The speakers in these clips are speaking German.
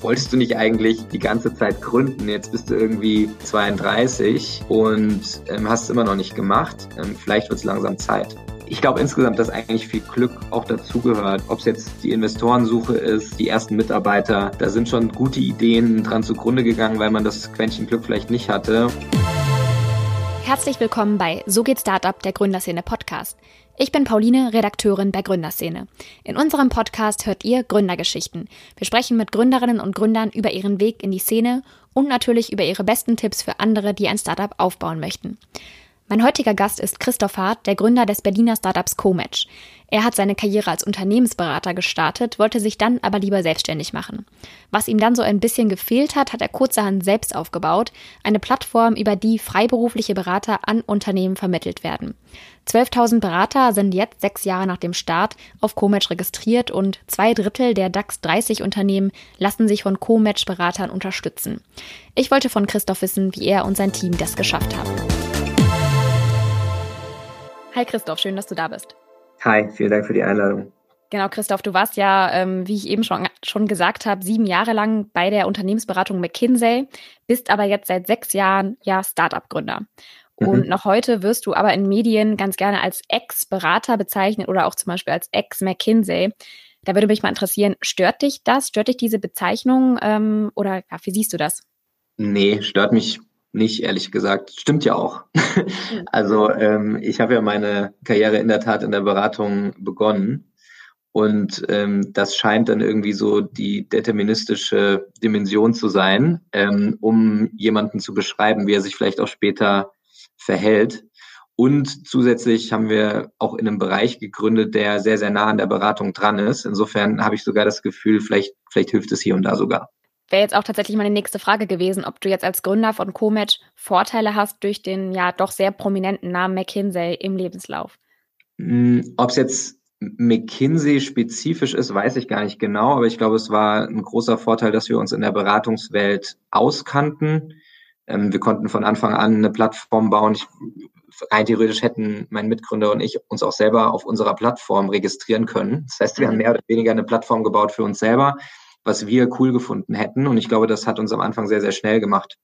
wolltest du nicht eigentlich die ganze Zeit gründen? Jetzt bist du irgendwie 32 und ähm, hast es immer noch nicht gemacht. Ähm, vielleicht wird es langsam Zeit. Ich glaube insgesamt, dass eigentlich viel Glück auch dazugehört. Ob es jetzt die Investorensuche ist, die ersten Mitarbeiter, da sind schon gute Ideen dran zugrunde gegangen, weil man das Quäntchen Glück vielleicht nicht hatte. Herzlich willkommen bei So geht Startup, der Gründerszene Podcast. Ich bin Pauline, Redakteurin bei Gründerszene. In unserem Podcast hört ihr Gründergeschichten. Wir sprechen mit Gründerinnen und Gründern über ihren Weg in die Szene und natürlich über ihre besten Tipps für andere, die ein Startup aufbauen möchten. Mein heutiger Gast ist Christoph Hart, der Gründer des Berliner Startups Comatch. Er hat seine Karriere als Unternehmensberater gestartet, wollte sich dann aber lieber selbstständig machen. Was ihm dann so ein bisschen gefehlt hat, hat er kurzerhand selbst aufgebaut, eine Plattform, über die freiberufliche Berater an Unternehmen vermittelt werden. 12.000 Berater sind jetzt sechs Jahre nach dem Start auf Comatch registriert und zwei Drittel der DAX 30 Unternehmen lassen sich von Comatch Beratern unterstützen. Ich wollte von Christoph wissen, wie er und sein Team das geschafft haben. Hi Christoph, schön, dass du da bist. Hi, vielen Dank für die Einladung. Genau, Christoph, du warst ja, ähm, wie ich eben schon, schon gesagt habe, sieben Jahre lang bei der Unternehmensberatung McKinsey, bist aber jetzt seit sechs Jahren ja Startup-Gründer. Und mhm. noch heute wirst du aber in Medien ganz gerne als Ex-Berater bezeichnet oder auch zum Beispiel als Ex-McKinsey. Da würde mich mal interessieren, stört dich das? Stört dich diese Bezeichnung? Ähm, oder ja, wie siehst du das? Nee, stört mich nicht, ehrlich gesagt. Stimmt ja auch. also ähm, ich habe ja meine Karriere in der Tat in der Beratung begonnen. Und ähm, das scheint dann irgendwie so die deterministische Dimension zu sein, ähm, um jemanden zu beschreiben, wie er sich vielleicht auch später verhält. Und zusätzlich haben wir auch in einem Bereich gegründet, der sehr, sehr nah an der Beratung dran ist. Insofern habe ich sogar das Gefühl, vielleicht, vielleicht hilft es hier und da sogar wäre jetzt auch tatsächlich meine nächste Frage gewesen, ob du jetzt als Gründer von Comatch Vorteile hast durch den ja doch sehr prominenten Namen McKinsey im Lebenslauf. Hm, ob es jetzt McKinsey spezifisch ist, weiß ich gar nicht genau, aber ich glaube, es war ein großer Vorteil, dass wir uns in der Beratungswelt auskannten. Ähm, wir konnten von Anfang an eine Plattform bauen. Ich, rein theoretisch hätten mein Mitgründer und ich uns auch selber auf unserer Plattform registrieren können. Das heißt, wir haben mhm. mehr oder weniger eine Plattform gebaut für uns selber was wir cool gefunden hätten. Und ich glaube, das hat uns am Anfang sehr, sehr schnell gemacht.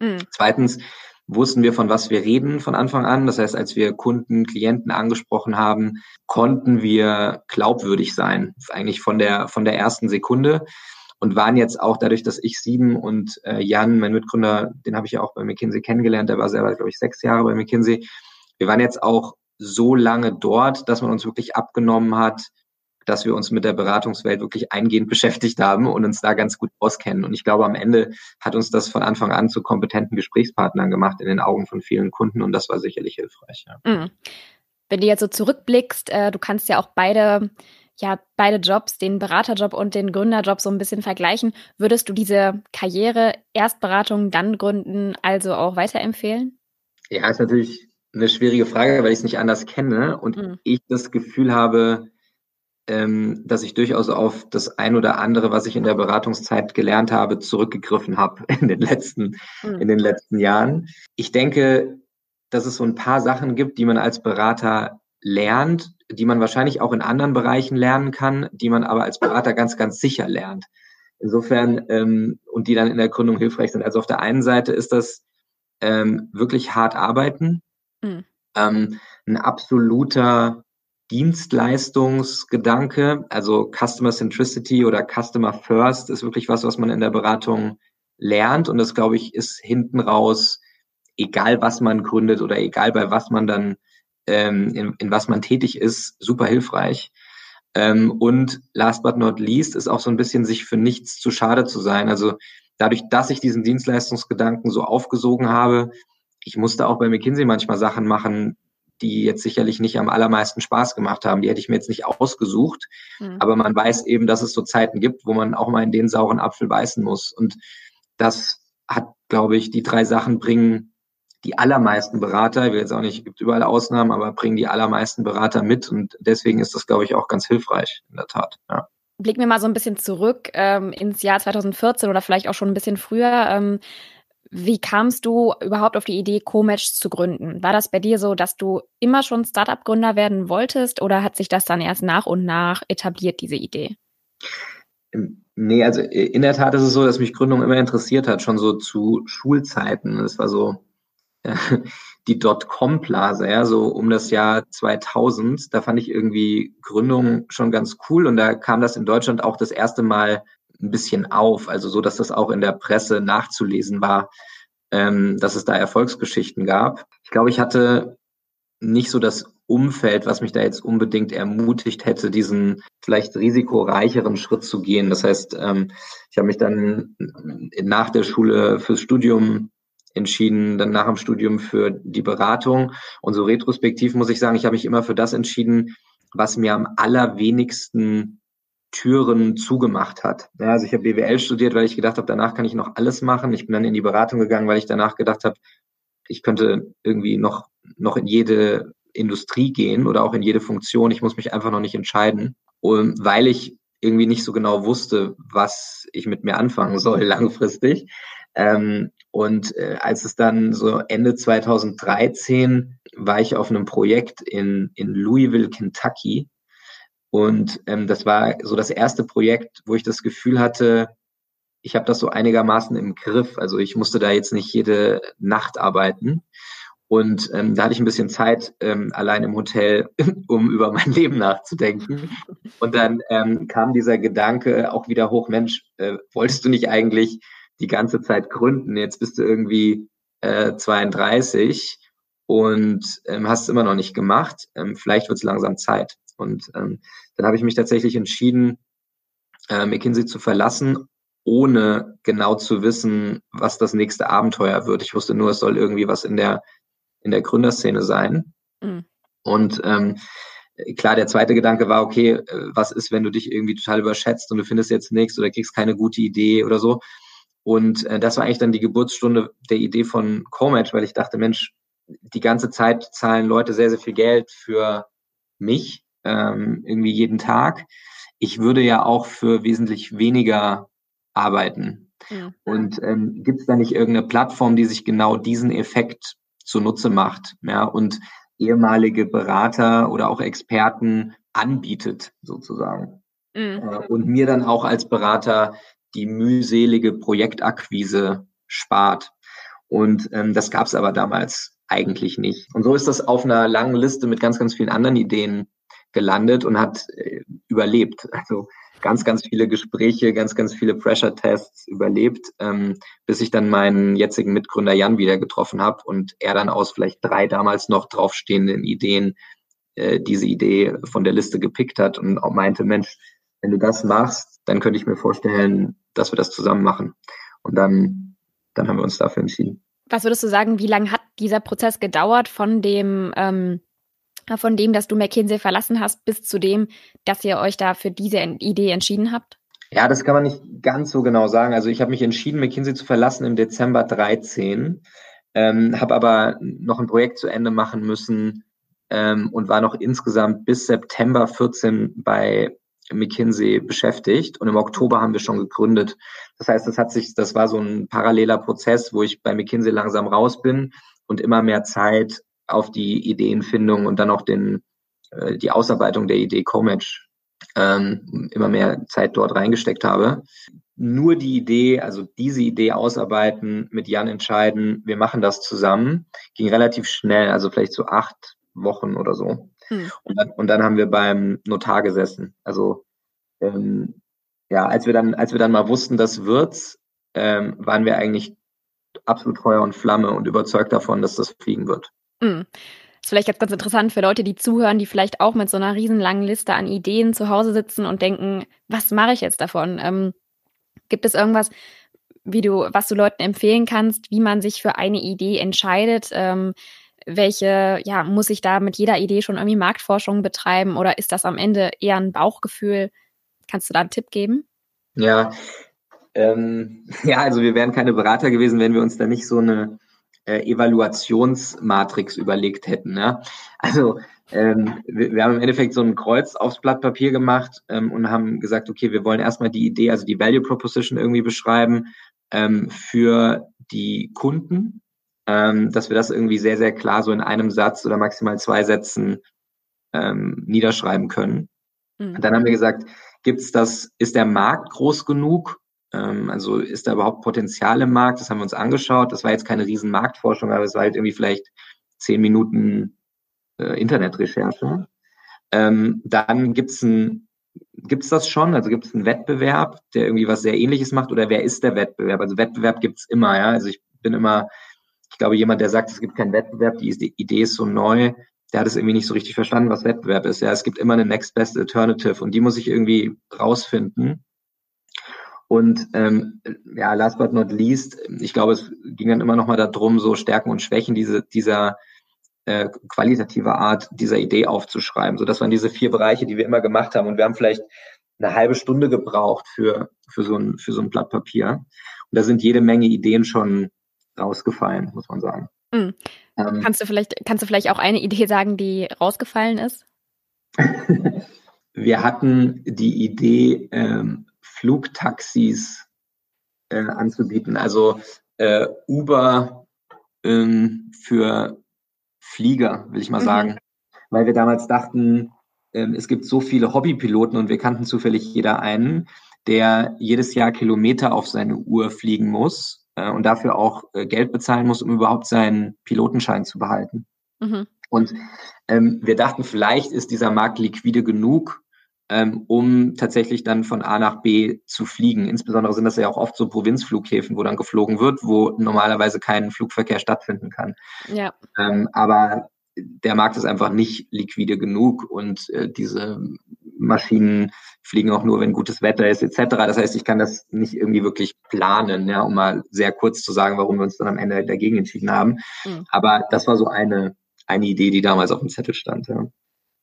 Mhm. Zweitens wussten wir, von was wir reden von Anfang an. Das heißt, als wir Kunden, Klienten angesprochen haben, konnten wir glaubwürdig sein, eigentlich von der, von der ersten Sekunde und waren jetzt auch dadurch, dass ich sieben und äh, Jan, mein Mitgründer, den habe ich ja auch bei McKinsey kennengelernt, der war selber, glaube ich, sechs Jahre bei McKinsey. Wir waren jetzt auch so lange dort, dass man uns wirklich abgenommen hat, dass wir uns mit der Beratungswelt wirklich eingehend beschäftigt haben und uns da ganz gut auskennen. Und ich glaube, am Ende hat uns das von Anfang an zu kompetenten Gesprächspartnern gemacht in den Augen von vielen Kunden und das war sicherlich hilfreich. Ja. Mhm. Wenn du jetzt so zurückblickst, äh, du kannst ja auch beide ja, beide Jobs, den Beraterjob und den Gründerjob so ein bisschen vergleichen. Würdest du diese Karriere erst Beratung, dann Gründen also auch weiterempfehlen? Ja, ist natürlich eine schwierige Frage, weil ich es nicht anders kenne und mhm. ich das Gefühl habe, ähm, dass ich durchaus auf das ein oder andere, was ich in der Beratungszeit gelernt habe, zurückgegriffen habe in den letzten, mhm. in den letzten Jahren. Ich denke, dass es so ein paar Sachen gibt, die man als Berater lernt, die man wahrscheinlich auch in anderen Bereichen lernen kann, die man aber als Berater ganz, ganz sicher lernt. Insofern, ähm, und die dann in der Gründung hilfreich sind. Also auf der einen Seite ist das ähm, wirklich hart arbeiten, mhm. ähm, ein absoluter Dienstleistungsgedanke, also Customer Centricity oder Customer First ist wirklich was, was man in der Beratung lernt. Und das, glaube ich, ist hinten raus, egal was man gründet oder egal bei was man dann, ähm, in, in was man tätig ist, super hilfreich. Ähm, und last but not least ist auch so ein bisschen sich für nichts zu schade zu sein. Also dadurch, dass ich diesen Dienstleistungsgedanken so aufgesogen habe, ich musste auch bei McKinsey manchmal Sachen machen, die jetzt sicherlich nicht am allermeisten Spaß gemacht haben. Die hätte ich mir jetzt nicht ausgesucht. Mhm. Aber man weiß eben, dass es so Zeiten gibt, wo man auch mal in den sauren Apfel beißen muss. Und das hat, glaube ich, die drei Sachen bringen die allermeisten Berater, ich will jetzt auch nicht, gibt überall Ausnahmen, aber bringen die allermeisten Berater mit. Und deswegen ist das, glaube ich, auch ganz hilfreich, in der Tat. Ja blicken wir mal so ein bisschen zurück ähm, ins Jahr 2014 oder vielleicht auch schon ein bisschen früher. Ähm, wie kamst du überhaupt auf die Idee, Comatch zu gründen? War das bei dir so, dass du immer schon Startup-Gründer werden wolltest oder hat sich das dann erst nach und nach etabliert, diese Idee? Im Nee, also in der Tat ist es so, dass mich Gründung immer interessiert hat, schon so zu Schulzeiten. Es war so äh, die Dotcom-Blase, ja, so um das Jahr 2000. Da fand ich irgendwie Gründung schon ganz cool und da kam das in Deutschland auch das erste Mal ein bisschen auf, also so, dass das auch in der Presse nachzulesen war, ähm, dass es da Erfolgsgeschichten gab. Ich glaube, ich hatte nicht so das Umfeld, was mich da jetzt unbedingt ermutigt hätte, diesen vielleicht risikoreicheren Schritt zu gehen. Das heißt, ähm, ich habe mich dann nach der Schule fürs Studium entschieden, dann nach dem Studium für die Beratung. Und so retrospektiv muss ich sagen, ich habe mich immer für das entschieden, was mir am allerwenigsten Türen zugemacht hat. Ja, also ich habe BWL studiert, weil ich gedacht habe, danach kann ich noch alles machen. Ich bin dann in die Beratung gegangen, weil ich danach gedacht habe, ich könnte irgendwie noch, noch in jede Industrie gehen oder auch in jede Funktion. Ich muss mich einfach noch nicht entscheiden. Und weil ich irgendwie nicht so genau wusste, was ich mit mir anfangen soll langfristig. Ähm, und äh, als es dann so Ende 2013 war ich auf einem Projekt in, in Louisville, Kentucky. Und ähm, das war so das erste Projekt, wo ich das Gefühl hatte, ich habe das so einigermaßen im Griff. Also ich musste da jetzt nicht jede Nacht arbeiten. Und ähm, da hatte ich ein bisschen Zeit ähm, allein im Hotel, um über mein Leben nachzudenken. Und dann ähm, kam dieser Gedanke auch wieder hoch, Mensch, äh, wolltest du nicht eigentlich die ganze Zeit gründen. Jetzt bist du irgendwie äh, 32 und ähm, hast es immer noch nicht gemacht. Ähm, vielleicht wird es langsam Zeit. Und ähm, dann habe ich mich tatsächlich entschieden, äh, McKinsey zu verlassen, ohne genau zu wissen, was das nächste Abenteuer wird. Ich wusste nur, es soll irgendwie was in der in der Gründerszene sein. Mhm. Und ähm, klar, der zweite Gedanke war, okay, äh, was ist, wenn du dich irgendwie total überschätzt und du findest jetzt nichts oder kriegst keine gute Idee oder so. Und äh, das war eigentlich dann die Geburtsstunde der Idee von Comatch, weil ich dachte, Mensch, die ganze Zeit zahlen Leute sehr, sehr viel Geld für mich, ähm, irgendwie jeden Tag. Ich würde ja auch für wesentlich weniger arbeiten. Ja. Und ähm, gibt es da nicht irgendeine Plattform, die sich genau diesen Effekt zunutze macht, ja, und ehemalige Berater oder auch Experten anbietet, sozusagen. Mhm. Äh, und mir dann auch als Berater die mühselige Projektakquise spart. Und ähm, das gab es aber damals eigentlich nicht. Und so ist das auf einer langen Liste mit ganz, ganz vielen anderen Ideen gelandet und hat äh, überlebt. Also ganz, ganz viele Gespräche, ganz, ganz viele Pressure-Tests überlebt, ähm, bis ich dann meinen jetzigen Mitgründer Jan wieder getroffen habe und er dann aus vielleicht drei damals noch draufstehenden Ideen äh, diese Idee von der Liste gepickt hat und auch meinte, Mensch, wenn du das machst, dann könnte ich mir vorstellen, dass wir das zusammen machen. Und dann, dann haben wir uns dafür entschieden. Was würdest du sagen, wie lange hat dieser Prozess gedauert von dem, ähm, von dem, dass du McKinsey verlassen hast, bis zu dem, dass ihr euch da für diese Idee entschieden habt? Ja, das kann man nicht ganz so genau sagen. Also ich habe mich entschieden, McKinsey zu verlassen im Dezember 13, ähm, habe aber noch ein Projekt zu Ende machen müssen ähm, und war noch insgesamt bis September 14 bei McKinsey beschäftigt und im Oktober haben wir schon gegründet. Das heißt, das hat sich, das war so ein paralleler Prozess, wo ich bei McKinsey langsam raus bin und immer mehr Zeit auf die Ideenfindung und dann auch den, äh, die Ausarbeitung der Idee Comatch ähm, immer mehr Zeit dort reingesteckt habe. Nur die Idee, also diese Idee ausarbeiten, mit Jan entscheiden, wir machen das zusammen, ging relativ schnell, also vielleicht so acht Wochen oder so. Hm. Und, dann, und dann haben wir beim Notar gesessen. Also ähm, ja, als wir dann, als wir dann mal wussten, das wird's, ähm, waren wir eigentlich absolut Feuer und Flamme und überzeugt davon, dass das fliegen wird. Hm. Das ist vielleicht jetzt ganz interessant für Leute, die zuhören, die vielleicht auch mit so einer riesenlangen Liste an Ideen zu Hause sitzen und denken, was mache ich jetzt davon? Ähm, gibt es irgendwas, wie du, was du Leuten empfehlen kannst, wie man sich für eine Idee entscheidet? Ähm, welche, ja, muss ich da mit jeder Idee schon irgendwie Marktforschung betreiben oder ist das am Ende eher ein Bauchgefühl? Kannst du da einen Tipp geben? Ja, ähm, ja, also wir wären keine Berater gewesen, wenn wir uns da nicht so eine äh, Evaluationsmatrix überlegt hätten. Ja? Also ähm, wir, wir, haben im Endeffekt so ein Kreuz aufs Blatt Papier gemacht ähm, und haben gesagt, okay, wir wollen erstmal die Idee, also die Value Proposition irgendwie beschreiben ähm, für die Kunden, ähm, dass wir das irgendwie sehr, sehr klar so in einem Satz oder maximal zwei Sätzen ähm, niederschreiben können. Mhm. Dann haben wir gesagt, gibt's das, ist der Markt groß genug? Ähm, also ist da überhaupt Potenzial im Markt? Das haben wir uns angeschaut. Das war jetzt keine riesen Marktforschung, aber es war halt irgendwie vielleicht zehn Minuten äh, Internetrecherche. Ähm, dann gibt's ein Gibt's das schon? Also gibt es einen Wettbewerb, der irgendwie was sehr ähnliches macht? Oder wer ist der Wettbewerb? Also Wettbewerb gibt's immer, ja. Also ich bin immer, ich glaube, jemand, der sagt, es gibt keinen Wettbewerb, die Idee ist so neu, der hat es irgendwie nicht so richtig verstanden, was Wettbewerb ist. Ja, es gibt immer eine Next Best Alternative und die muss ich irgendwie rausfinden. Und ähm, ja, last but not least, ich glaube, es ging dann immer noch mal darum, so Stärken und Schwächen diese, dieser äh, qualitative Art dieser Idee aufzuschreiben. So, das waren diese vier Bereiche, die wir immer gemacht haben. Und wir haben vielleicht eine halbe Stunde gebraucht für, für, so, ein, für so ein Blatt Papier. Und da sind jede Menge Ideen schon rausgefallen, muss man sagen. Ähm, kannst, du vielleicht, kannst du vielleicht auch eine Idee sagen, die rausgefallen ist? wir hatten die Idee, ähm, Flugtaxis äh, anzubieten, also äh, Uber ähm, für Flieger, will ich mal mhm. sagen. Weil wir damals dachten, ähm, es gibt so viele Hobbypiloten und wir kannten zufällig jeder einen, der jedes Jahr Kilometer auf seine Uhr fliegen muss äh, und dafür auch äh, Geld bezahlen muss, um überhaupt seinen Pilotenschein zu behalten. Mhm. Und ähm, wir dachten, vielleicht ist dieser Markt liquide genug, ähm, um tatsächlich dann von A nach B zu fliegen. Insbesondere sind das ja auch oft so Provinzflughäfen, wo dann geflogen wird, wo normalerweise kein Flugverkehr stattfinden kann. Ja. Ähm, aber der Markt ist einfach nicht liquide genug und äh, diese Maschinen fliegen auch nur, wenn gutes Wetter ist, etc. Das heißt, ich kann das nicht irgendwie wirklich planen, ja, um mal sehr kurz zu sagen, warum wir uns dann am Ende dagegen entschieden haben. Mhm. Aber das war so eine, eine Idee, die damals auf dem Zettel stand. Ja.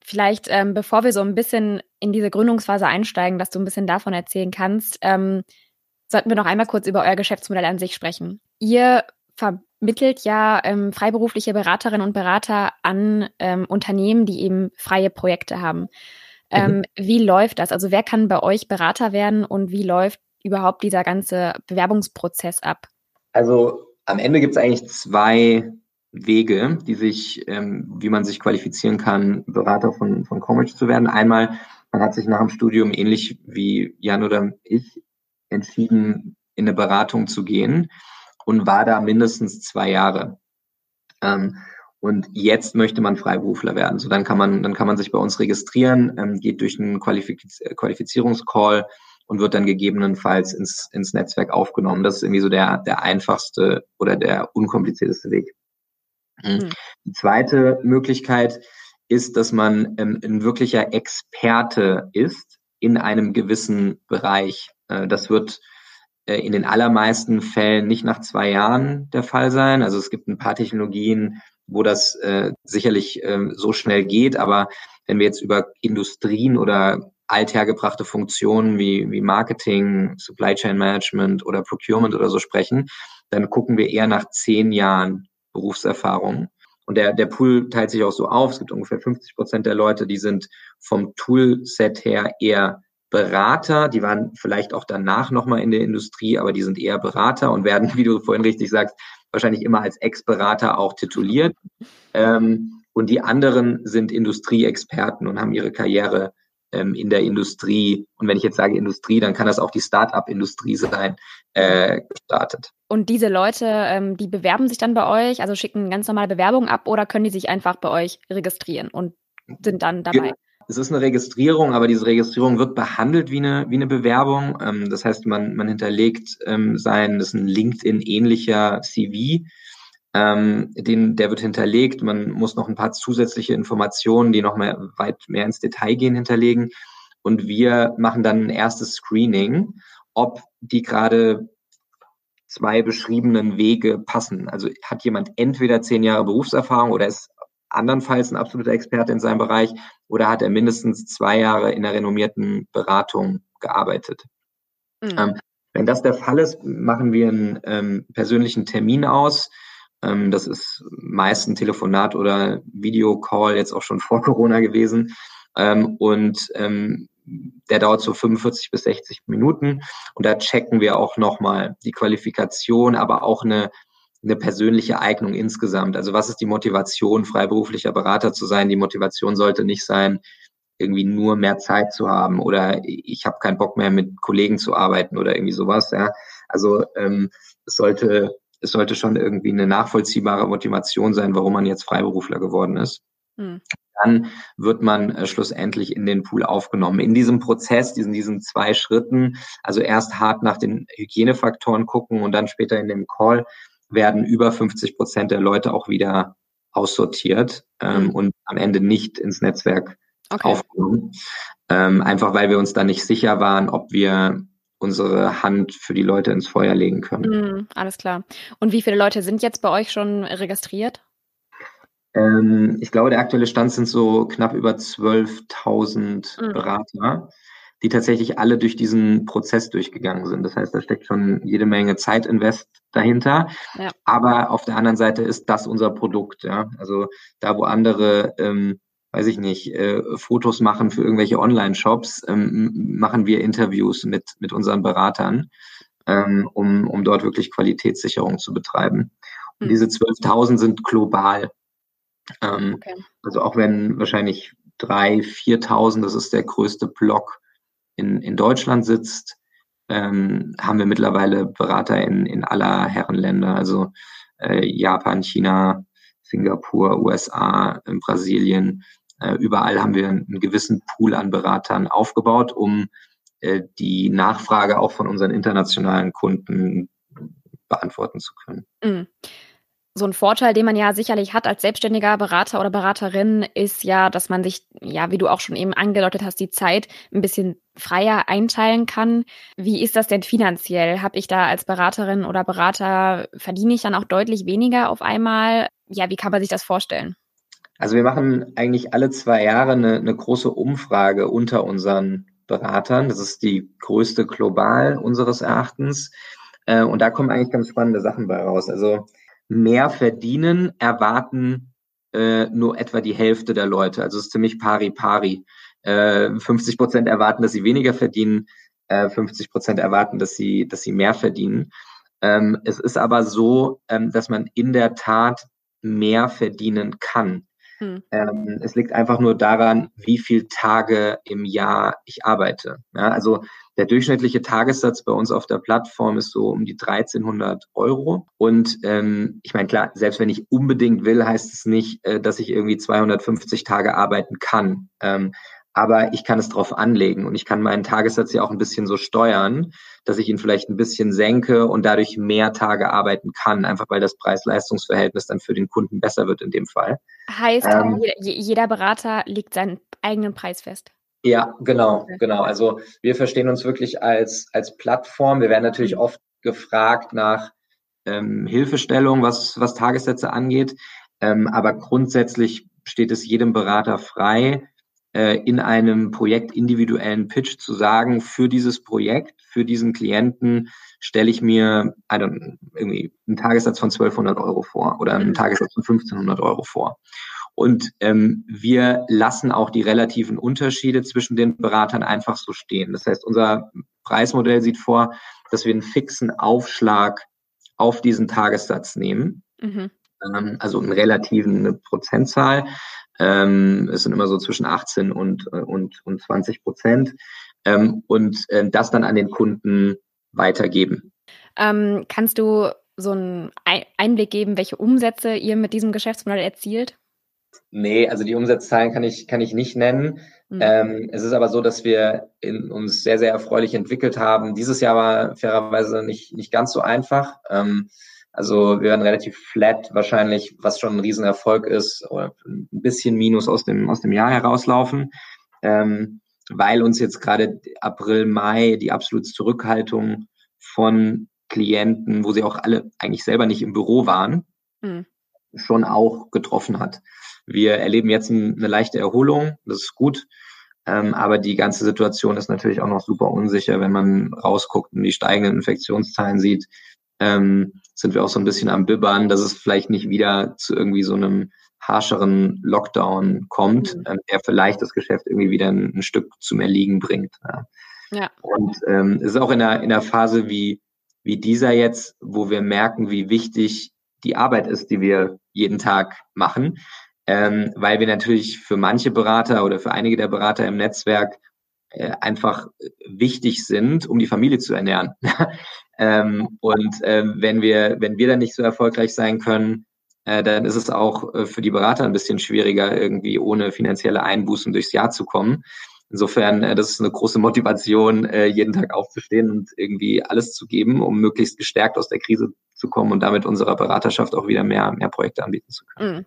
Vielleicht, ähm, bevor wir so ein bisschen in diese Gründungsphase einsteigen, dass du ein bisschen davon erzählen kannst, ähm, sollten wir noch einmal kurz über euer Geschäftsmodell an sich sprechen. Ihr vermittelt ja ähm, freiberufliche Beraterinnen und Berater an ähm, Unternehmen, die eben freie Projekte haben. Ähm, mhm. Wie läuft das? Also wer kann bei euch Berater werden und wie läuft überhaupt dieser ganze Bewerbungsprozess ab? Also am Ende gibt es eigentlich zwei Wege, die sich, ähm, wie man sich qualifizieren kann, Berater von, von Commerce zu werden. Einmal, man hat sich nach dem Studium ähnlich wie Jan oder ich entschieden, in eine Beratung zu gehen und war da mindestens zwei Jahre. Ähm, und jetzt möchte man Freiberufler werden. So dann kann man, dann kann man sich bei uns registrieren, ähm, geht durch einen Qualifiz Qualifizierungscall und wird dann gegebenenfalls ins, ins Netzwerk aufgenommen. Das ist irgendwie so der, der einfachste oder der unkomplizierteste Weg. Mhm. Die zweite Möglichkeit ist, dass man ähm, ein wirklicher Experte ist in einem gewissen Bereich. Äh, das wird äh, in den allermeisten Fällen nicht nach zwei Jahren der Fall sein. Also es gibt ein paar Technologien, wo das äh, sicherlich äh, so schnell geht, aber wenn wir jetzt über Industrien oder althergebrachte Funktionen wie, wie Marketing, Supply Chain Management oder Procurement oder so sprechen, dann gucken wir eher nach zehn Jahren Berufserfahrung. Und der, der Pool teilt sich auch so auf. Es gibt ungefähr 50 Prozent der Leute, die sind vom Toolset her eher Berater, die waren vielleicht auch danach nochmal in der Industrie, aber die sind eher Berater und werden, wie du vorhin richtig sagst, wahrscheinlich immer als Ex-Berater auch tituliert. Ähm, und die anderen sind Industrieexperten und haben ihre Karriere ähm, in der Industrie, und wenn ich jetzt sage Industrie, dann kann das auch die Start-up-Industrie sein, äh, gestartet. Und diese Leute, ähm, die bewerben sich dann bei euch, also schicken ganz normale Bewerbungen ab oder können die sich einfach bei euch registrieren und sind dann dabei? Es ist eine Registrierung, aber diese Registrierung wird behandelt wie eine, wie eine Bewerbung. Ähm, das heißt, man, man hinterlegt ähm, sein, das ist ein LinkedIn-ähnlicher CV, ähm, den, der wird hinterlegt. Man muss noch ein paar zusätzliche Informationen, die noch mehr, weit mehr ins Detail gehen, hinterlegen. Und wir machen dann ein erstes Screening, ob die gerade zwei beschriebenen Wege passen. Also hat jemand entweder zehn Jahre Berufserfahrung oder ist andernfalls ein absoluter Experte in seinem Bereich oder hat er mindestens zwei Jahre in einer renommierten Beratung gearbeitet. Mhm. Ähm, wenn das der Fall ist, machen wir einen ähm, persönlichen Termin aus ähm, das ist meist ein Telefonat oder Videocall, jetzt auch schon vor Corona gewesen. Ähm, und ähm, der dauert so 45 bis 60 Minuten. Und da checken wir auch nochmal die Qualifikation, aber auch eine, eine persönliche Eignung insgesamt. Also was ist die Motivation, freiberuflicher Berater zu sein? Die Motivation sollte nicht sein, irgendwie nur mehr Zeit zu haben oder ich habe keinen Bock mehr mit Kollegen zu arbeiten oder irgendwie sowas. Ja. Also ähm, es sollte es sollte schon irgendwie eine nachvollziehbare Motivation sein, warum man jetzt Freiberufler geworden ist. Hm. Dann wird man äh, schlussendlich in den Pool aufgenommen. In diesem Prozess, diesen, diesen zwei Schritten, also erst hart nach den Hygienefaktoren gucken und dann später in dem Call werden über 50 Prozent der Leute auch wieder aussortiert ähm, mhm. und am Ende nicht ins Netzwerk okay. aufgenommen. Ähm, einfach weil wir uns da nicht sicher waren, ob wir unsere Hand für die Leute ins Feuer legen können. Mhm, alles klar. Und wie viele Leute sind jetzt bei euch schon registriert? Ähm, ich glaube, der aktuelle Stand sind so knapp über 12.000 mhm. Berater, die tatsächlich alle durch diesen Prozess durchgegangen sind. Das heißt, da steckt schon jede Menge Zeitinvest dahinter. Ja. Aber auf der anderen Seite ist das unser Produkt. Ja? Also da, wo andere ähm, weiß ich nicht, äh, Fotos machen für irgendwelche Online-Shops, ähm, machen wir Interviews mit, mit unseren Beratern, ähm, um, um dort wirklich Qualitätssicherung zu betreiben. Und mhm. diese 12.000 sind global. Ähm, okay. Also auch wenn wahrscheinlich 3.000, 4.000, das ist der größte Block in, in Deutschland sitzt, ähm, haben wir mittlerweile Berater in, in aller Herrenländer, also äh, Japan, China, Singapur, USA, Brasilien, äh, überall haben wir einen gewissen Pool an Beratern aufgebaut, um äh, die Nachfrage auch von unseren internationalen Kunden beantworten zu können. Mhm. So ein Vorteil, den man ja sicherlich hat als selbstständiger Berater oder Beraterin, ist ja, dass man sich, ja, wie du auch schon eben angedeutet hast, die Zeit ein bisschen freier einteilen kann. Wie ist das denn finanziell? Habe ich da als Beraterin oder Berater, verdiene ich dann auch deutlich weniger auf einmal? Ja, wie kann man sich das vorstellen? Also wir machen eigentlich alle zwei Jahre eine, eine große Umfrage unter unseren Beratern. Das ist die größte global unseres Erachtens. Äh, und da kommen eigentlich ganz spannende Sachen bei raus. Also mehr verdienen erwarten äh, nur etwa die Hälfte der Leute. Also es ist ziemlich pari pari. Äh, 50 Prozent erwarten, dass sie weniger verdienen. Äh, 50 Prozent erwarten, dass sie, dass sie mehr verdienen. Ähm, es ist aber so, ähm, dass man in der Tat mehr verdienen kann. Hm. Ähm, es liegt einfach nur daran, wie viele Tage im Jahr ich arbeite. Ja, also der durchschnittliche Tagessatz bei uns auf der Plattform ist so um die 1300 Euro. Und ähm, ich meine, klar, selbst wenn ich unbedingt will, heißt es nicht, äh, dass ich irgendwie 250 Tage arbeiten kann. Ähm, aber ich kann es drauf anlegen und ich kann meinen Tagessatz ja auch ein bisschen so steuern, dass ich ihn vielleicht ein bisschen senke und dadurch mehr Tage arbeiten kann, einfach weil das Preis-Leistungs-Verhältnis dann für den Kunden besser wird in dem Fall. Heißt, ähm, jeder, jeder Berater legt seinen eigenen Preis fest. Ja, genau, genau. Also wir verstehen uns wirklich als, als Plattform. Wir werden natürlich mhm. oft gefragt nach ähm, Hilfestellung, was, was Tagessätze angeht. Ähm, aber grundsätzlich steht es jedem Berater frei, äh, in einem Projekt individuellen Pitch zu sagen, für dieses Projekt, für diesen Klienten stelle ich mir irgendwie einen Tagessatz von 1200 Euro vor oder einen mhm. Tagessatz von 1500 Euro vor. Und ähm, wir lassen auch die relativen Unterschiede zwischen den Beratern einfach so stehen. Das heißt, unser Preismodell sieht vor, dass wir einen fixen Aufschlag auf diesen Tagessatz nehmen. Mhm. Ähm, also einen relativen Prozentzahl. Ähm, es sind immer so zwischen 18 und, äh, und, und 20 Prozent. Ähm, und äh, das dann an den Kunden weitergeben. Ähm, kannst du so einen Einblick geben, welche Umsätze ihr mit diesem Geschäftsmodell erzielt? Nee, also die Umsatzzahlen kann ich, kann ich nicht nennen. Mhm. Ähm, es ist aber so, dass wir in, uns sehr, sehr erfreulich entwickelt haben. Dieses Jahr war fairerweise nicht, nicht ganz so einfach. Ähm, also wir werden relativ flat wahrscheinlich, was schon ein Riesenerfolg ist, oder ein bisschen Minus aus dem, aus dem Jahr herauslaufen, ähm, weil uns jetzt gerade April, Mai die absolute Zurückhaltung von Klienten, wo sie auch alle eigentlich selber nicht im Büro waren, mhm. schon auch getroffen hat. Wir erleben jetzt eine leichte Erholung, das ist gut. Ähm, aber die ganze Situation ist natürlich auch noch super unsicher, wenn man rausguckt und die steigenden Infektionszahlen sieht ähm, sind wir auch so ein bisschen am Bibbern, dass es vielleicht nicht wieder zu irgendwie so einem harscheren Lockdown kommt, mhm. ähm, der vielleicht das Geschäft irgendwie wieder ein, ein Stück zum Erliegen bringt. Ja. ja. Und ähm, es ist auch in der, in der Phase wie, wie dieser jetzt, wo wir merken, wie wichtig die Arbeit ist, die wir jeden Tag machen, ähm, weil wir natürlich für manche Berater oder für einige der Berater im Netzwerk äh, einfach wichtig sind, um die Familie zu ernähren. ähm, und ähm, wenn wir, wenn wir dann nicht so erfolgreich sein können, äh, dann ist es auch äh, für die Berater ein bisschen schwieriger, irgendwie ohne finanzielle Einbußen durchs Jahr zu kommen. Insofern, äh, das ist eine große Motivation, äh, jeden Tag aufzustehen und irgendwie alles zu geben, um möglichst gestärkt aus der Krise zu kommen und damit unserer Beraterschaft auch wieder mehr, mehr Projekte anbieten zu können.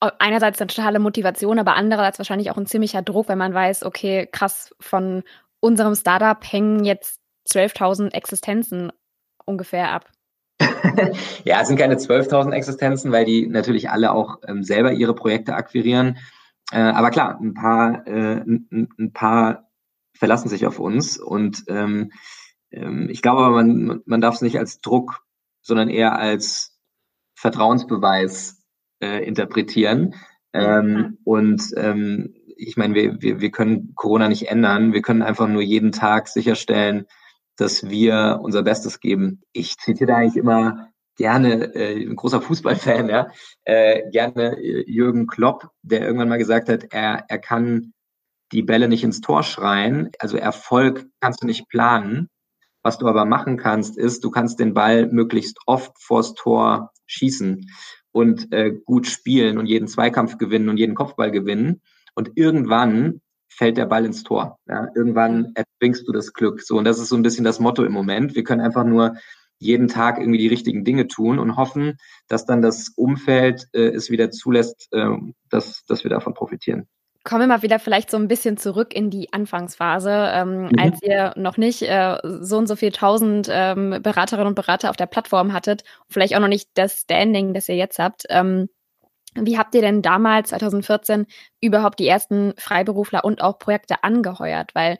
Einerseits eine totale Motivation, aber andererseits wahrscheinlich auch ein ziemlicher Druck, wenn man weiß, okay, krass, von unserem Startup hängen jetzt 12.000 Existenzen ungefähr ab. ja, es sind keine 12.000 Existenzen, weil die natürlich alle auch ähm, selber ihre Projekte akquirieren. Äh, aber klar, ein paar, äh, ein, paar verlassen sich auf uns und ähm, ähm, ich glaube, man, man darf es nicht als Druck, sondern eher als Vertrauensbeweis äh, interpretieren. Ähm, und ähm, ich meine, wir, wir, wir können Corona nicht ändern. Wir können einfach nur jeden Tag sicherstellen, dass wir unser Bestes geben. Ich zitiere da eigentlich immer gerne, äh, ein großer Fußballfan, ja, äh, gerne äh, Jürgen Klopp, der irgendwann mal gesagt hat, er, er kann die Bälle nicht ins Tor schreien. Also Erfolg kannst du nicht planen. Was du aber machen kannst, ist, du kannst den Ball möglichst oft vors Tor schießen und äh, gut spielen und jeden Zweikampf gewinnen und jeden Kopfball gewinnen. Und irgendwann fällt der Ball ins Tor. Ja? Irgendwann erzwingst du das Glück. So, und das ist so ein bisschen das Motto im Moment. Wir können einfach nur jeden Tag irgendwie die richtigen Dinge tun und hoffen, dass dann das Umfeld äh, es wieder zulässt, äh, dass, dass wir davon profitieren. Kommen wir mal wieder vielleicht so ein bisschen zurück in die Anfangsphase, ähm, mhm. als ihr noch nicht äh, so und so viel tausend ähm, Beraterinnen und Berater auf der Plattform hattet, vielleicht auch noch nicht das Standing, das ihr jetzt habt. Ähm, wie habt ihr denn damals, 2014, überhaupt die ersten Freiberufler und auch Projekte angeheuert? Weil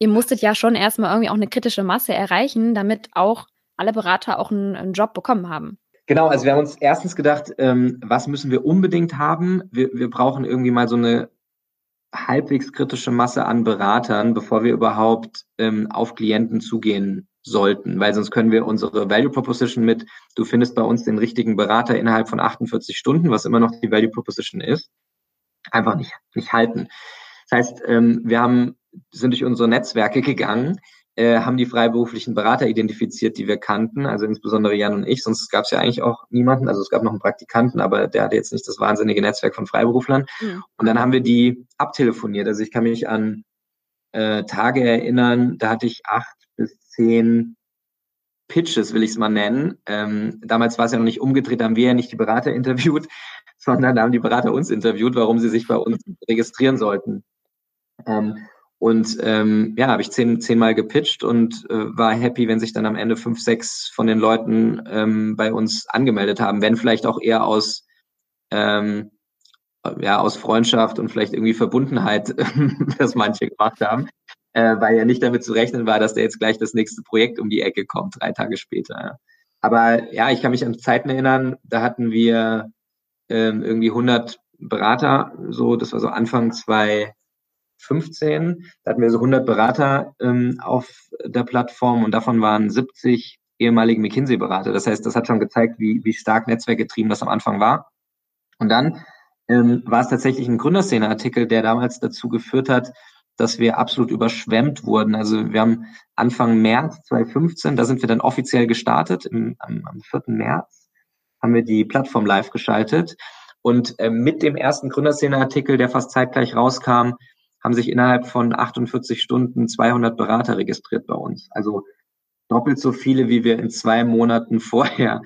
ihr musstet ja schon erstmal irgendwie auch eine kritische Masse erreichen, damit auch alle Berater auch einen, einen Job bekommen haben. Genau, also wir haben uns erstens gedacht, ähm, was müssen wir unbedingt haben? Wir, wir brauchen irgendwie mal so eine halbwegs kritische Masse an Beratern, bevor wir überhaupt ähm, auf Klienten zugehen sollten, weil sonst können wir unsere Value Proposition mit, du findest bei uns den richtigen Berater innerhalb von 48 Stunden, was immer noch die Value Proposition ist, einfach nicht, nicht halten. Das heißt, ähm, wir haben, sind durch unsere Netzwerke gegangen, äh, haben die freiberuflichen Berater identifiziert, die wir kannten, also insbesondere Jan und ich, sonst gab es ja eigentlich auch niemanden, also es gab noch einen Praktikanten, aber der hatte jetzt nicht das wahnsinnige Netzwerk von Freiberuflern. Mhm. Und dann haben wir die abtelefoniert. Also ich kann mich an äh, Tage erinnern, da hatte ich acht bis zehn Pitches, will ich es mal nennen. Ähm, damals war es ja noch nicht umgedreht, da haben wir ja nicht die Berater interviewt, sondern da haben die Berater uns interviewt, warum sie sich bei uns registrieren sollten. Ähm, und ähm, ja, habe ich zehn, zehnmal gepitcht und äh, war happy, wenn sich dann am Ende fünf, sechs von den Leuten ähm, bei uns angemeldet haben, wenn vielleicht auch eher aus ähm, ja aus Freundschaft und vielleicht irgendwie Verbundenheit, das manche gemacht haben äh, weil ja nicht damit zu rechnen war, dass da jetzt gleich das nächste Projekt um die Ecke kommt, drei Tage später. Ja. Aber ja, ich kann mich an Zeiten erinnern, da hatten wir ähm, irgendwie 100 Berater, so, das war so Anfang 2015, da hatten wir so 100 Berater ähm, auf der Plattform und davon waren 70 ehemalige McKinsey-Berater. Das heißt, das hat schon gezeigt, wie, wie stark netzwerkgetrieben das am Anfang war. Und dann ähm, war es tatsächlich ein Gründerszene-Artikel, der damals dazu geführt hat, dass wir absolut überschwemmt wurden. Also wir haben Anfang März 2015, da sind wir dann offiziell gestartet, im, am, am 4. März haben wir die Plattform live geschaltet. Und äh, mit dem ersten Gründerszene-Artikel, der fast zeitgleich rauskam, haben sich innerhalb von 48 Stunden 200 Berater registriert bei uns. Also doppelt so viele, wie wir in zwei Monaten vorher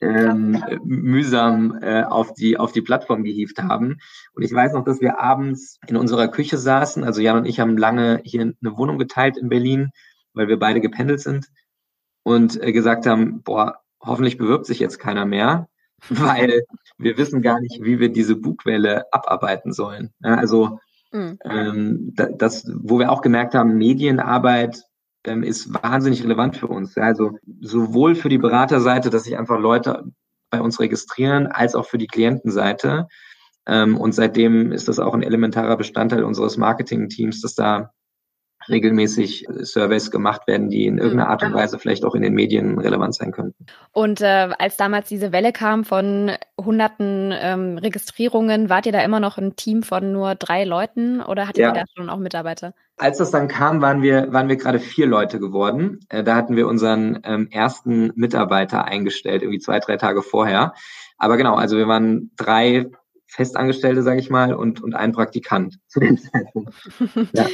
ähm, mühsam äh, auf, die, auf die Plattform gehievt haben. Und ich weiß noch, dass wir abends in unserer Küche saßen. Also Jan und ich haben lange hier eine Wohnung geteilt in Berlin, weil wir beide gependelt sind und äh, gesagt haben, boah, hoffentlich bewirbt sich jetzt keiner mehr, weil wir wissen gar nicht, wie wir diese Bugwelle abarbeiten sollen. Ja, also mhm. ähm, das, wo wir auch gemerkt haben, Medienarbeit ähm, ist wahnsinnig relevant für uns. Also sowohl für die Beraterseite, dass sich einfach Leute bei uns registrieren, als auch für die Klientenseite. Ähm, und seitdem ist das auch ein elementarer Bestandteil unseres Marketing-Teams, dass da regelmäßig Surveys gemacht werden, die in irgendeiner Art und mhm. Weise vielleicht auch in den Medien relevant sein könnten. Und äh, als damals diese Welle kam von hunderten ähm, Registrierungen, wart ihr da immer noch ein Team von nur drei Leuten oder hattet ja. ihr da schon auch Mitarbeiter? Als das dann kam, waren wir, waren wir gerade vier Leute geworden. Äh, da hatten wir unseren ähm, ersten Mitarbeiter eingestellt, irgendwie zwei, drei Tage vorher. Aber genau, also wir waren drei Festangestellte, sage ich mal, und, und ein Praktikant zu dem Zeitpunkt. Ja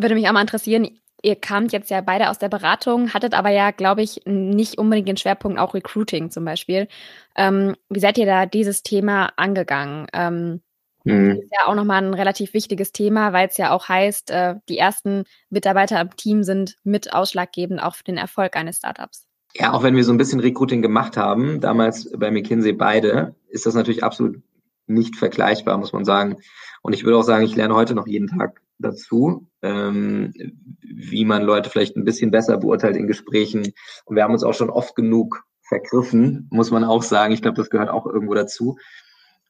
würde mich auch mal interessieren, ihr kamt jetzt ja beide aus der Beratung, hattet aber ja, glaube ich, nicht unbedingt den Schwerpunkt auch Recruiting zum Beispiel. Ähm, wie seid ihr da dieses Thema angegangen? Ähm, mhm. Ist ja auch nochmal ein relativ wichtiges Thema, weil es ja auch heißt, äh, die ersten Mitarbeiter im Team sind mit ausschlaggebend auch für den Erfolg eines Startups. Ja, auch wenn wir so ein bisschen Recruiting gemacht haben, damals bei McKinsey beide, ist das natürlich absolut nicht vergleichbar, muss man sagen. Und ich würde auch sagen, ich lerne heute noch jeden Tag dazu, ähm, wie man Leute vielleicht ein bisschen besser beurteilt in Gesprächen. Und wir haben uns auch schon oft genug vergriffen, muss man auch sagen. Ich glaube, das gehört auch irgendwo dazu.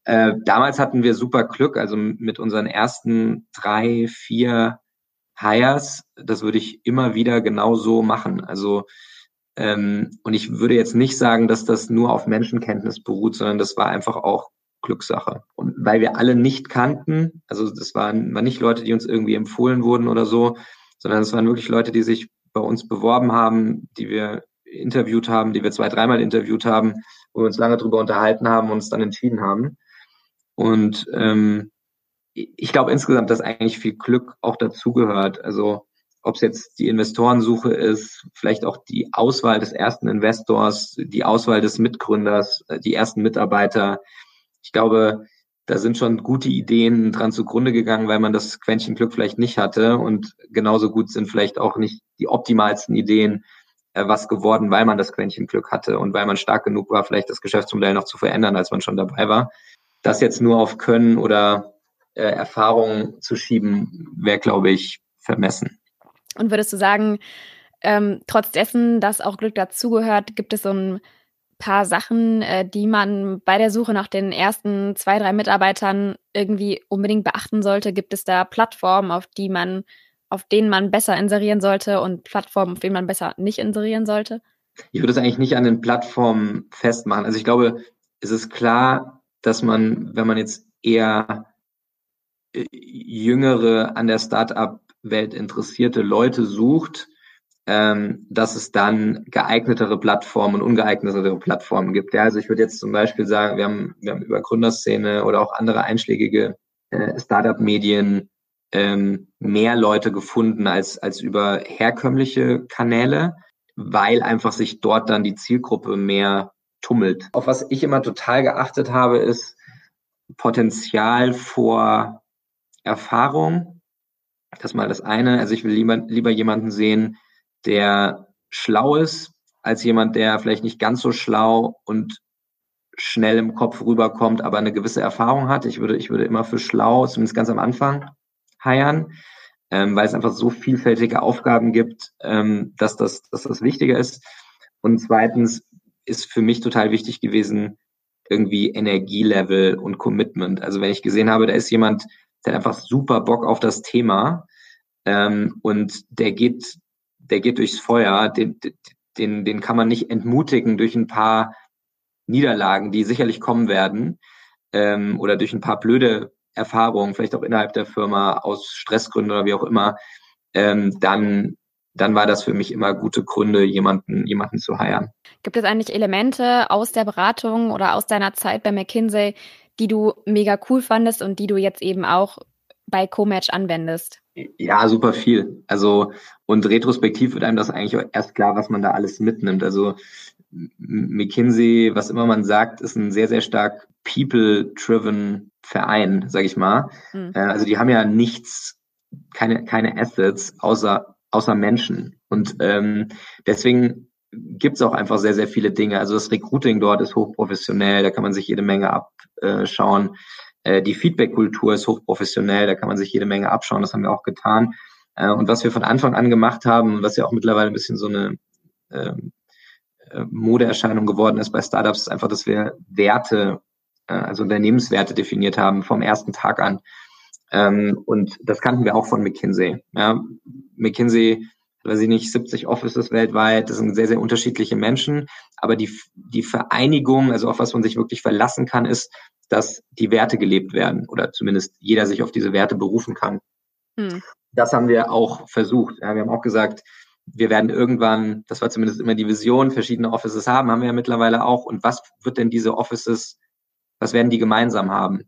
Äh, damals hatten wir super Glück, also mit unseren ersten drei, vier Hires, das würde ich immer wieder genau so machen. Also ähm, und ich würde jetzt nicht sagen, dass das nur auf Menschenkenntnis beruht, sondern das war einfach auch Glückssache. Und weil wir alle nicht kannten, also das waren, waren nicht Leute, die uns irgendwie empfohlen wurden oder so, sondern es waren wirklich Leute, die sich bei uns beworben haben, die wir interviewt haben, die wir zwei, dreimal interviewt haben, wo wir uns lange drüber unterhalten haben und uns dann entschieden haben. Und ähm, ich glaube insgesamt, dass eigentlich viel Glück auch dazugehört. Also ob es jetzt die Investorensuche ist, vielleicht auch die Auswahl des ersten Investors, die Auswahl des Mitgründers, die ersten Mitarbeiter, ich glaube, da sind schon gute Ideen dran zugrunde gegangen, weil man das Quäntchen Glück vielleicht nicht hatte. Und genauso gut sind vielleicht auch nicht die optimalsten Ideen äh, was geworden, weil man das Quäntchen Glück hatte und weil man stark genug war, vielleicht das Geschäftsmodell noch zu verändern, als man schon dabei war. Das jetzt nur auf Können oder äh, Erfahrung zu schieben, wäre, glaube ich, vermessen. Und würdest du sagen, ähm, trotz dessen, dass auch Glück dazugehört, gibt es so ein paar Sachen, äh, die man bei der Suche nach den ersten zwei, drei Mitarbeitern irgendwie unbedingt beachten sollte? Gibt es da Plattformen, auf die man, auf denen man besser inserieren sollte und Plattformen, auf denen man besser nicht inserieren sollte? Ich würde es eigentlich nicht an den Plattformen festmachen. Also ich glaube, es ist klar, dass man, wenn man jetzt eher äh, jüngere, an der Startup-Welt interessierte Leute sucht, ähm, dass es dann geeignetere Plattformen und ungeeignetere Plattformen gibt. Ja, also ich würde jetzt zum Beispiel sagen, wir haben, wir haben über Gründerszene oder auch andere einschlägige äh, Startup-Medien ähm, mehr Leute gefunden als, als über herkömmliche Kanäle, weil einfach sich dort dann die Zielgruppe mehr tummelt. Auf was ich immer total geachtet habe, ist Potenzial vor Erfahrung. Das ist mal das eine. Also ich will lieber, lieber jemanden sehen, der schlau ist, als jemand, der vielleicht nicht ganz so schlau und schnell im Kopf rüberkommt, aber eine gewisse Erfahrung hat. Ich würde, ich würde immer für schlau, zumindest ganz am Anfang, heiern, ähm, weil es einfach so vielfältige Aufgaben gibt, ähm, dass, das, dass das wichtiger ist. Und zweitens ist für mich total wichtig gewesen, irgendwie Energielevel und Commitment. Also wenn ich gesehen habe, da ist jemand, der einfach super Bock auf das Thema ähm, und der geht der geht durchs Feuer, den, den, den kann man nicht entmutigen durch ein paar Niederlagen, die sicherlich kommen werden, ähm, oder durch ein paar blöde Erfahrungen, vielleicht auch innerhalb der Firma aus Stressgründen oder wie auch immer, ähm, dann, dann war das für mich immer gute Gründe, jemanden, jemanden zu heiern. Gibt es eigentlich Elemente aus der Beratung oder aus deiner Zeit bei McKinsey, die du mega cool fandest und die du jetzt eben auch bei CoMatch anwendest? Ja, super viel. Also, und retrospektiv wird einem das eigentlich auch erst klar, was man da alles mitnimmt. Also, McKinsey, was immer man sagt, ist ein sehr, sehr stark people-driven Verein, sag ich mal. Mhm. Also, die haben ja nichts, keine, keine Assets außer, außer Menschen. Und ähm, deswegen gibt's auch einfach sehr, sehr viele Dinge. Also, das Recruiting dort ist hochprofessionell, da kann man sich jede Menge abschauen. Äh, die Feedback-Kultur ist hochprofessionell, da kann man sich jede Menge abschauen, das haben wir auch getan. Äh, und was wir von Anfang an gemacht haben, was ja auch mittlerweile ein bisschen so eine ähm, äh, Modeerscheinung geworden ist bei Startups, ist einfach, dass wir Werte, also Unternehmenswerte definiert haben vom ersten Tag an. Ähm, und das kannten wir auch von McKinsey. Ja, McKinsey, weiß ich nicht, 70 Offices weltweit, das sind sehr, sehr unterschiedliche Menschen. Aber die, die Vereinigung, also auf was man sich wirklich verlassen kann, ist, dass die Werte gelebt werden oder zumindest jeder sich auf diese Werte berufen kann. Hm. Das haben wir auch versucht. Ja, wir haben auch gesagt, wir werden irgendwann, das war zumindest immer die Vision, verschiedene Offices haben, haben wir ja mittlerweile auch. Und was wird denn diese Offices, was werden die gemeinsam haben?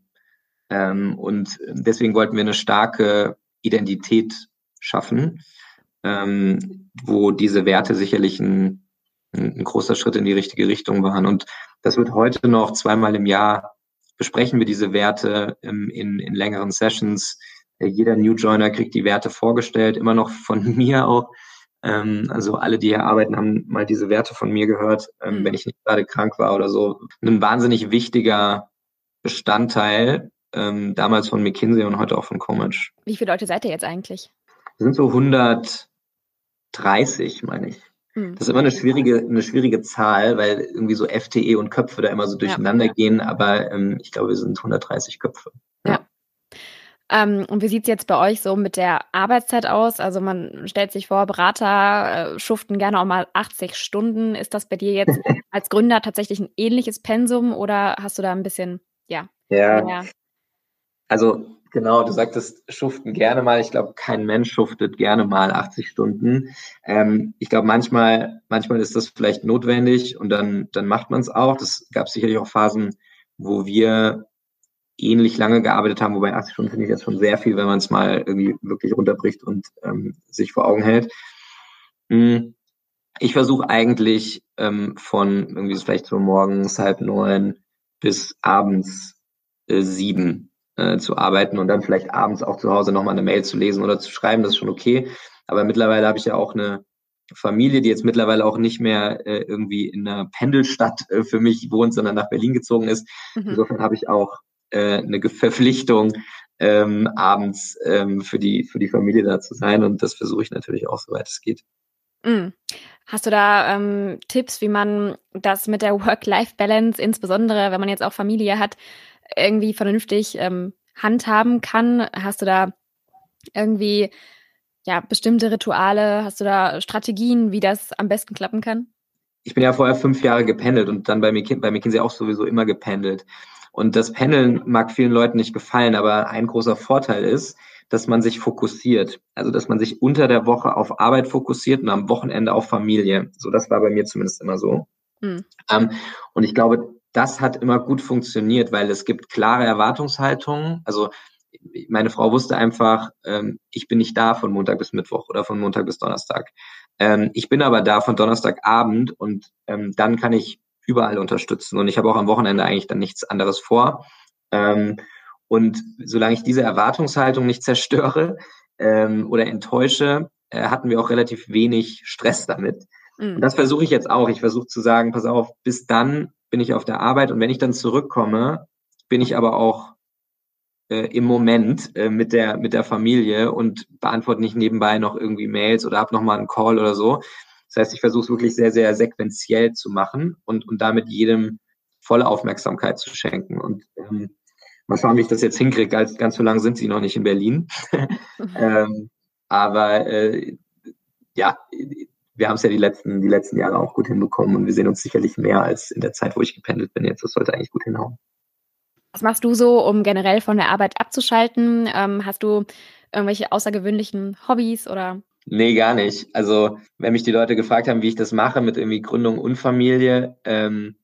Ähm, und deswegen wollten wir eine starke Identität schaffen, ähm, wo diese Werte sicherlich ein, ein großer Schritt in die richtige Richtung waren. Und das wird heute noch zweimal im Jahr besprechen wir diese Werte ähm, in, in längeren Sessions. Äh, jeder New Joiner kriegt die Werte vorgestellt, immer noch von mir auch. Ähm, also alle, die hier arbeiten, haben mal diese Werte von mir gehört, ähm, mhm. wenn ich nicht gerade krank war oder so. Ein wahnsinnig wichtiger Bestandteil, ähm, damals von McKinsey und heute auch von Comage. Wie viele Leute seid ihr jetzt eigentlich? Wir sind so 130, meine ich. Hm. Das ist immer eine schwierige, eine schwierige Zahl, weil irgendwie so FTE und Köpfe da immer so durcheinander ja. gehen, aber ähm, ich glaube, wir sind 130 Köpfe. Ja. ja. Ähm, und wie sieht es jetzt bei euch so mit der Arbeitszeit aus? Also man stellt sich vor, Berater äh, schuften gerne auch mal 80 Stunden. Ist das bei dir jetzt als Gründer tatsächlich ein ähnliches Pensum oder hast du da ein bisschen, ja, ja. Mehr? Also Genau, du sagtest, schuften gerne mal. Ich glaube, kein Mensch schuftet gerne mal 80 Stunden. Ähm, ich glaube, manchmal, manchmal ist das vielleicht notwendig und dann, dann macht man es auch. Das gab sicherlich auch Phasen, wo wir ähnlich lange gearbeitet haben, wobei 80 Stunden finde ich jetzt schon sehr viel, wenn man es mal irgendwie wirklich runterbricht und ähm, sich vor Augen hält. Hm. Ich versuche eigentlich ähm, von irgendwie vielleicht so morgens halb neun bis abends äh, sieben äh, zu arbeiten und dann vielleicht abends auch zu Hause nochmal eine Mail zu lesen oder zu schreiben, das ist schon okay. Aber mittlerweile habe ich ja auch eine Familie, die jetzt mittlerweile auch nicht mehr äh, irgendwie in einer Pendelstadt äh, für mich wohnt, sondern nach Berlin gezogen ist. Mhm. Insofern habe ich auch äh, eine Verpflichtung, ähm, abends ähm, für die für die Familie da zu sein und das versuche ich natürlich auch, soweit es geht. Mhm. Hast du da ähm, Tipps, wie man das mit der Work-Life-Balance, insbesondere wenn man jetzt auch Familie hat, irgendwie vernünftig ähm, handhaben kann? Hast du da irgendwie ja bestimmte Rituale? Hast du da Strategien, wie das am besten klappen kann? Ich bin ja vorher fünf Jahre gependelt und dann bei, McKin bei McKinsey auch sowieso immer gependelt. Und das Pendeln mag vielen Leuten nicht gefallen, aber ein großer Vorteil ist, dass man sich fokussiert. Also, dass man sich unter der Woche auf Arbeit fokussiert und am Wochenende auf Familie. So, das war bei mir zumindest immer so. Mhm. Ähm, und ich glaube, das hat immer gut funktioniert, weil es gibt klare Erwartungshaltungen. Also meine Frau wusste einfach, ähm, ich bin nicht da von Montag bis Mittwoch oder von Montag bis Donnerstag. Ähm, ich bin aber da von Donnerstagabend und ähm, dann kann ich überall unterstützen. Und ich habe auch am Wochenende eigentlich dann nichts anderes vor. Ähm, und solange ich diese Erwartungshaltung nicht zerstöre ähm, oder enttäusche, äh, hatten wir auch relativ wenig Stress damit. Mhm. Und das versuche ich jetzt auch. Ich versuche zu sagen, pass auf, bis dann bin ich auf der Arbeit und wenn ich dann zurückkomme, bin ich aber auch äh, im Moment äh, mit der mit der Familie und beantworte nicht nebenbei noch irgendwie Mails oder habe noch mal einen Call oder so. Das heißt, ich versuche es wirklich sehr sehr sequenziell zu machen und und damit jedem volle Aufmerksamkeit zu schenken und ähm, mal schauen, wie ich das jetzt hinkriege. Ganz, ganz so lange sind sie noch nicht in Berlin. ähm, aber äh, ja, wir haben es ja die letzten, die letzten Jahre auch gut hinbekommen und wir sehen uns sicherlich mehr als in der Zeit, wo ich gependelt bin. Jetzt, das sollte eigentlich gut hinhauen. Was machst du so, um generell von der Arbeit abzuschalten? Ähm, hast du irgendwelche außergewöhnlichen Hobbys oder? Nee, gar nicht. Also, wenn mich die Leute gefragt haben, wie ich das mache mit irgendwie Gründung und Familie, ähm,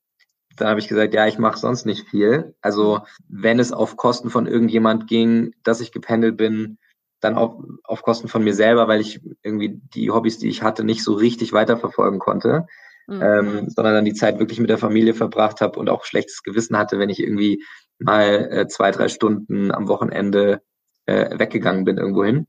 dann habe ich gesagt, ja, ich mache sonst nicht viel. Also, wenn es auf Kosten von irgendjemand ging, dass ich gependelt bin, dann auch auf Kosten von mir selber, weil ich irgendwie die Hobbys, die ich hatte, nicht so richtig weiterverfolgen konnte, mhm. ähm, sondern dann die Zeit wirklich mit der Familie verbracht habe und auch schlechtes Gewissen hatte, wenn ich irgendwie mal äh, zwei, drei Stunden am Wochenende äh, weggegangen bin irgendwohin.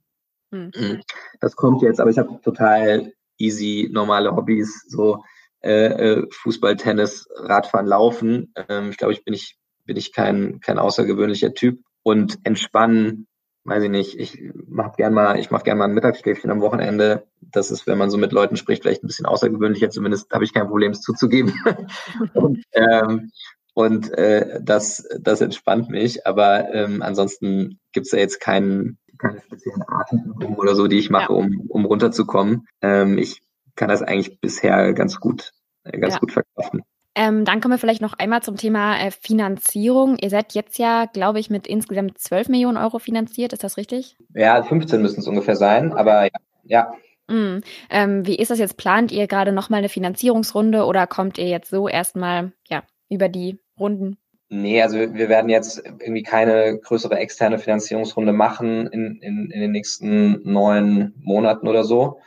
Mhm. mhm. Das kommt jetzt, aber ich habe total easy normale Hobbys, so äh, äh, Fußball, Tennis, Radfahren, Laufen. Ähm, ich glaube, ich bin ich bin ich kein kein außergewöhnlicher Typ und entspannen weiß ich nicht, ich mach gern mal, ich mache gern mal ein Mittagsschläfchen am Wochenende. Das ist, wenn man so mit Leuten spricht, vielleicht ein bisschen außergewöhnlicher. Zumindest habe ich kein Problem, es zuzugeben. und, ähm, Und äh, das, das entspannt mich. Aber ähm, ansonsten gibt's ja jetzt keinen, keine speziellen Atemübungen oder so, die ich mache, ja. um, um runterzukommen. Ähm, ich kann das eigentlich bisher ganz gut, ganz ja. gut verkaufen. Ähm, dann kommen wir vielleicht noch einmal zum Thema äh, Finanzierung. Ihr seid jetzt ja, glaube ich, mit insgesamt 12 Millionen Euro finanziert. Ist das richtig? Ja, 15 müssen es ungefähr sein, aber ja. ja. Mm. Ähm, wie ist das jetzt? Plant ihr gerade nochmal eine Finanzierungsrunde oder kommt ihr jetzt so erstmal ja, über die Runden? Nee, also wir werden jetzt irgendwie keine größere externe Finanzierungsrunde machen in, in, in den nächsten neun Monaten oder so,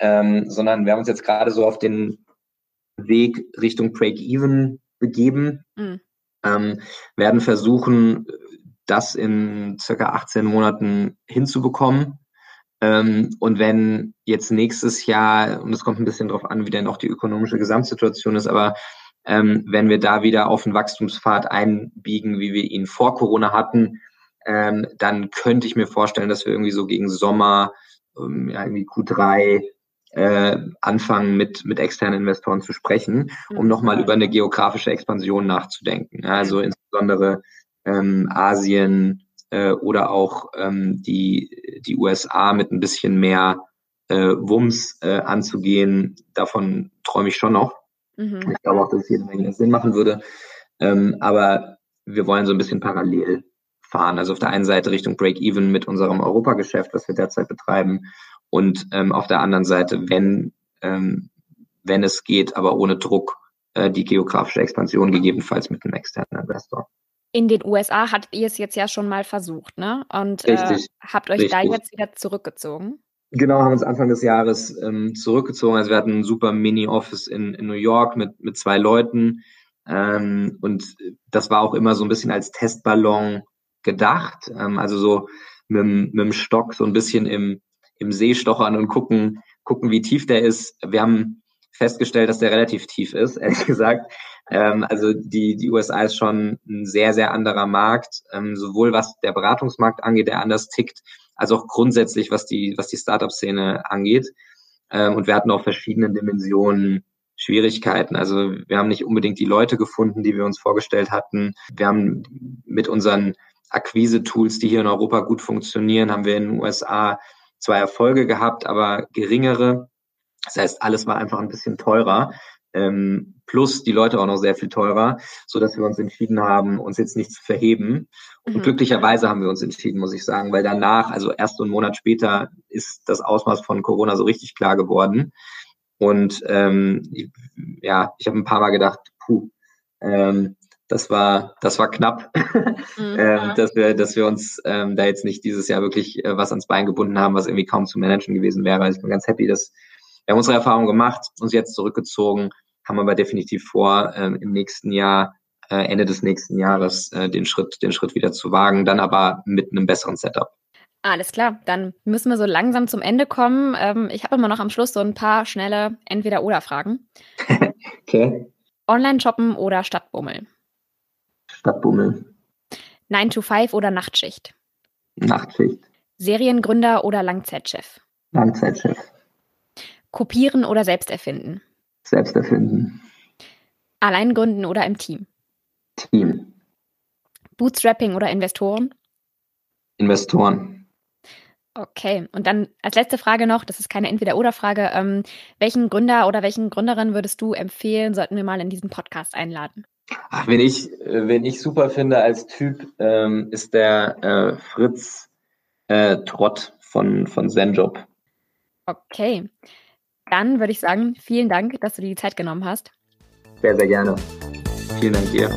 ähm, sondern wir haben uns jetzt gerade so auf den Weg Richtung Break-Even begeben, mhm. ähm, werden versuchen, das in circa 18 Monaten hinzubekommen. Ähm, und wenn jetzt nächstes Jahr, und es kommt ein bisschen darauf an, wie denn auch die ökonomische Gesamtsituation ist, aber ähm, wenn wir da wieder auf den Wachstumspfad einbiegen, wie wir ihn vor Corona hatten, ähm, dann könnte ich mir vorstellen, dass wir irgendwie so gegen Sommer, ähm, ja, irgendwie Q3 äh, anfangen, mit, mit externen Investoren zu sprechen, um mhm. nochmal über eine geografische Expansion nachzudenken. Also insbesondere ähm, Asien äh, oder auch ähm, die, die USA mit ein bisschen mehr äh, Wumms äh, anzugehen. Davon träume ich schon noch. Mhm. Ich glaube auch, dass es jede Menge Sinn machen würde. Ähm, aber wir wollen so ein bisschen parallel fahren. Also auf der einen Seite Richtung Break-Even mit unserem Europageschäft, was wir derzeit betreiben, und ähm, auf der anderen Seite, wenn, ähm, wenn es geht, aber ohne Druck, äh, die geografische Expansion gegebenenfalls mit einem externen Investor. In den USA hattet ihr es jetzt ja schon mal versucht, ne? Und äh, habt euch richtig. da jetzt wieder zurückgezogen? Genau, haben uns Anfang des Jahres ähm, zurückgezogen. Also wir hatten ein super Mini-Office in, in New York mit, mit zwei Leuten. Ähm, und das war auch immer so ein bisschen als Testballon gedacht. Ähm, also so mit, mit dem Stock so ein bisschen im, im See stochern und gucken, gucken, wie tief der ist. Wir haben festgestellt, dass der relativ tief ist, ehrlich gesagt. Ähm, also die, die USA ist schon ein sehr, sehr anderer Markt, ähm, sowohl was der Beratungsmarkt angeht, der anders tickt, als auch grundsätzlich, was die, was die Startup-Szene angeht. Ähm, und wir hatten auch verschiedene Dimensionen Schwierigkeiten. Also wir haben nicht unbedingt die Leute gefunden, die wir uns vorgestellt hatten. Wir haben mit unseren Akquise-Tools, die hier in Europa gut funktionieren, haben wir in den USA zwar Erfolge gehabt, aber geringere. Das heißt, alles war einfach ein bisschen teurer. Ähm, plus die Leute auch noch sehr viel teurer, so dass wir uns entschieden haben, uns jetzt nicht zu verheben. Und mhm. glücklicherweise haben wir uns entschieden, muss ich sagen, weil danach, also erst einen Monat später, ist das Ausmaß von Corona so richtig klar geworden. Und ähm, ja, ich habe ein paar Mal gedacht, puh, ähm, das war, das war knapp, mhm. ähm, dass wir, dass wir uns ähm, da jetzt nicht dieses Jahr wirklich äh, was ans Bein gebunden haben, was irgendwie kaum zu managen gewesen wäre. Also ich bin ganz happy, dass wir haben unsere Erfahrung gemacht, uns jetzt zurückgezogen, haben aber definitiv vor, ähm, im nächsten Jahr, äh, Ende des nächsten Jahres, äh, den Schritt, den Schritt wieder zu wagen, dann aber mit einem besseren Setup. Alles klar, dann müssen wir so langsam zum Ende kommen. Ähm, ich habe immer noch am Schluss so ein paar schnelle Entweder-Oder-Fragen. okay. Online shoppen oder Stadtbummel? Stadtbummel. 9 to 5 oder Nachtschicht? Nachtschicht. Seriengründer oder Langzeitchef? Langzeitchef. Kopieren oder selbst erfinden? Selbst erfinden. Allein gründen oder im Team? Team. Bootstrapping oder Investoren? Investoren. Okay, und dann als letzte Frage noch, das ist keine Entweder-Oder-Frage. Ähm, welchen Gründer oder welchen Gründerin würdest du empfehlen, sollten wir mal in diesen Podcast einladen? Ach, wenn ich, wenn ich super finde als Typ, ähm, ist der äh, Fritz äh, Trott von, von Zenjob. Okay. Dann würde ich sagen, vielen Dank, dass du dir die Zeit genommen hast. Sehr, sehr gerne. Vielen Dank dir.